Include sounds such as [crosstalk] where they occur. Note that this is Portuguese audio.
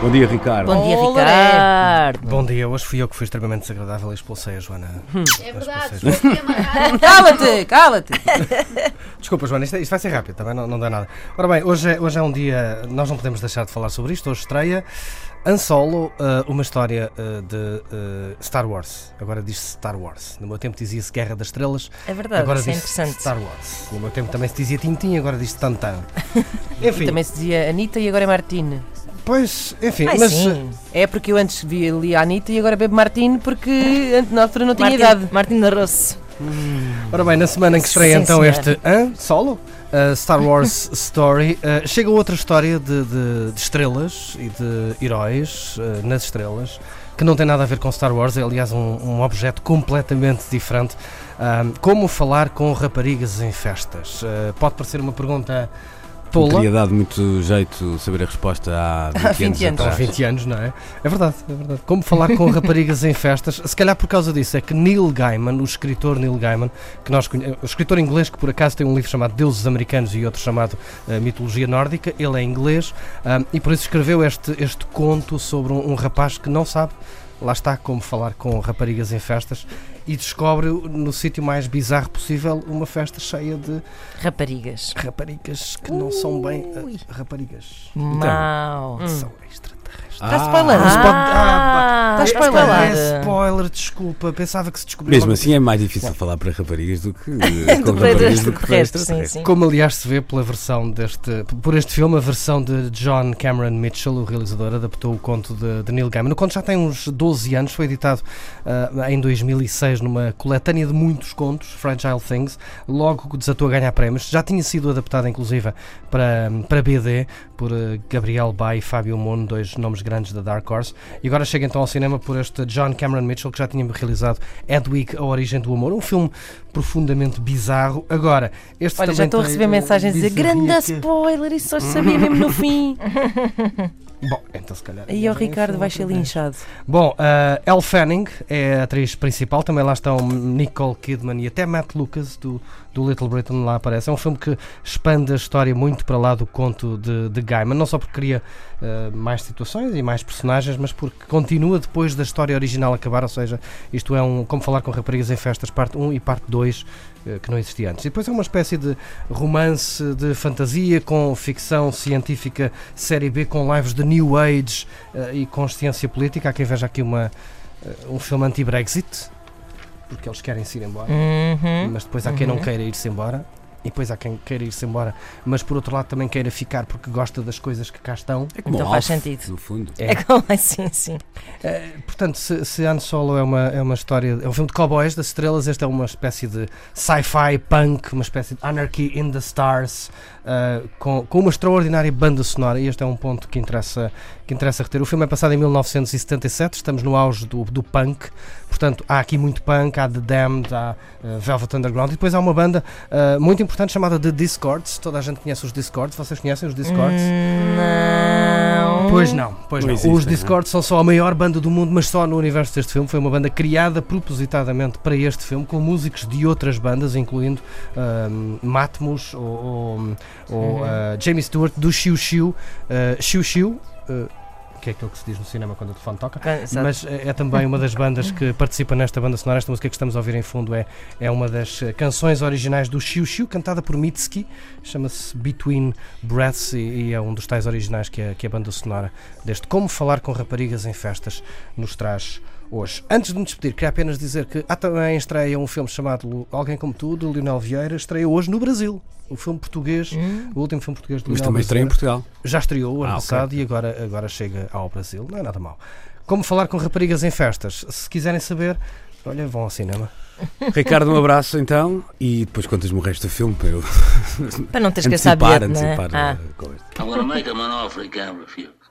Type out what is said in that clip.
Bom dia, Ricardo. Bom dia, Olá. Ricardo. Bom dia, hoje fui eu que fui extremamente desagradável e expulsei a Joana. É verdade. [laughs] Cala-te, cala-te. [laughs] Desculpa, Joana, isto, isto vai ser rápido, também não, não dá nada. Ora bem, hoje é, hoje é um dia, nós não podemos deixar de falar sobre isto. Hoje estreia Han Solo, eh, uma história eh, de eh, Star Wars. Agora diz-se Star Wars. No meu tempo dizia-se Guerra das Estrelas. É verdade, agora isso é diz-se interessante. Star Wars. No meu tempo também se dizia Tintin, agora diz-se Tantan. [laughs] E Enfim, também se dizia Anitta e agora é Martine. Pois, enfim, Ai, mas. sim. É porque eu antes vi ali a Anitta e agora bebo Martine porque [laughs] antes na altura não tinha Martin, idade. Martin da Rosso. Ora bem, na semana em que estreia Sim, então senhor. este Han Solo, uh, Star Wars [laughs] Story, uh, chega outra história de, de- de estrelas e de heróis uh, nas estrelas, que não tem nada a ver com Star Wars, é aliás um, um objeto completamente diferente. Um, como falar com raparigas em festas? Uh, pode parecer uma pergunta tola. teria dado muito jeito saber a resposta há 20, [laughs] Há 20 anos, anos. Há atrás. 20 anos, não é? É verdade, é verdade. Como falar com raparigas em festas? Se calhar por causa disso, é que Neil Gaiman, o escritor Neil Gaiman, que nós conhe- o escritor inglês que por acaso tem um livro chamado Deuses Americanos e outro chamado eh, Mitologia Nórdica, ele é inglês ah, e por isso escreveu este, este conto sobre um, um rapaz que não sabe, lá está, como falar com raparigas em festas e descobre no sítio mais bizarro possível uma festa cheia de Raparigas. raparigas que não são bem Ui. raparigas. Mau. São extraterrestres. Está spoiler. Se pode- Ah, Ah, está é- spoiler. É spoiler, desculpa. Pensava que se descobriu. Mesmo assim é mais difícil falar para raparigas do que [laughs] Do para raparigas do que para extraterrestres. Como aliás se vê pela versão deste. Por este filme, a versão de John Cameron Mitchell, o realizador, adaptou o conto de, de Neil Gaiman. O conto já tem uns 12 anos, foi editado ah, em 2006 numa coletânea de muitos contos, Fragile Things. Logo desatou a ganhar prémios. Já tinha sido adaptada, inclusive, para, para BD, por ah, Gabriel Bay e Fábio Mono, dois nomes grandes da Dark Horse. E agora chega então ao cinema por este John Cameron Mitchell, que já tinha realizado Edwig, A Origem do Amor, um filme profundamente bizarro. Agora, este Olha, já estou a receber mensagens a dizer grande spoiler, isso só se sabia mesmo no [laughs] fim. [laughs] Bom, então se calhar. Aí o Ricardo vai ser linchado. Bom, uh, Elle Fanning é a atriz principal, também lá estão Nicole Kidman e até Matt Lucas do, do Little Britain lá aparece. É um filme que expande a história muito para lá do conto de, de Gaiman, não só porque cria uh, mais situações e mais personagens, mas porque continua depois da história original acabar, ou seja, isto é um como falar com raparigas em festas, parte 1 e parte 2, uh, que não existia antes. E depois é uma espécie de romance de fantasia com ficção científica série B com lives de New Age eh, e consciência política. Há quem veja aqui uma, eh, um filme anti-Brexit, porque eles querem se ir embora, Uhum. mas depois há quem não Uhum. queira ir-se embora. E depois há quem queira ir-se embora, mas por outro lado também queira ficar porque gosta das coisas que cá estão. É como Então faz sentido. No fundo. É. É como [laughs] assim, sim. Eh, portanto, se, se Han Solo é uma, é uma história, é um filme de cowboys das estrelas, este é uma espécie de sci-fi punk, uma espécie de Anarchy in the Stars, eh, com, com uma extraordinária banda sonora, e este é um ponto que interessa, que interessa reter. O filme é passado em 1977, estamos no auge do, do punk, portanto, há aqui muito punk, há The Damned, há eh, Velvet Underground, e depois há uma banda eh, muito importante chamada The Discords, toda a gente conhece os Discords, vocês conhecem os Discords? Hum, Não. Pois não, pois Não não. existem, Os não é? Discord são só a maior banda do mundo, mas só no universo deste filme. Foi uma banda criada propositadamente para este filme, com músicos de outras bandas, incluindo ahm, Matmos ou, ou, ou, Uhum. ah, Jamie Stewart do Xiu Xiu. ah, Xiu Xiu, ah, que é aquilo que se diz no cinema quando o telefone toca. Exato. Mas é é também uma das bandas que [laughs] participa nesta banda sonora. Esta música que estamos a ouvir em fundo é, é uma das eh, canções originais do Xiu Xiu, cantada por Mitski. Chama-se Between Breaths e, e é um dos tais originais que a, que a banda sonora deste Como Falar com Raparigas em Festas nos traz hoje. Antes de me despedir, queria apenas dizer que há também estreia um filme chamado Alguém Como Tu, de Lionel Vieira, estreia hoje no Brasil. O filme português, Hum. o último filme português de Mas Lionel também estreia em. Portugal. Já estreou o ano Ah, passado e agora, agora chega ao Brasil. Não é nada mal. Como falar com raparigas em festas? Se quiserem saber, olha, vão ao cinema. [laughs] Ricardo, um abraço então e depois contas-me o resto do filme para eu Para não teres [laughs] que gastar antecipar, bilhete, não é? antecipar Ah. a conversa. I'm gonna make him an offer he can't refuse.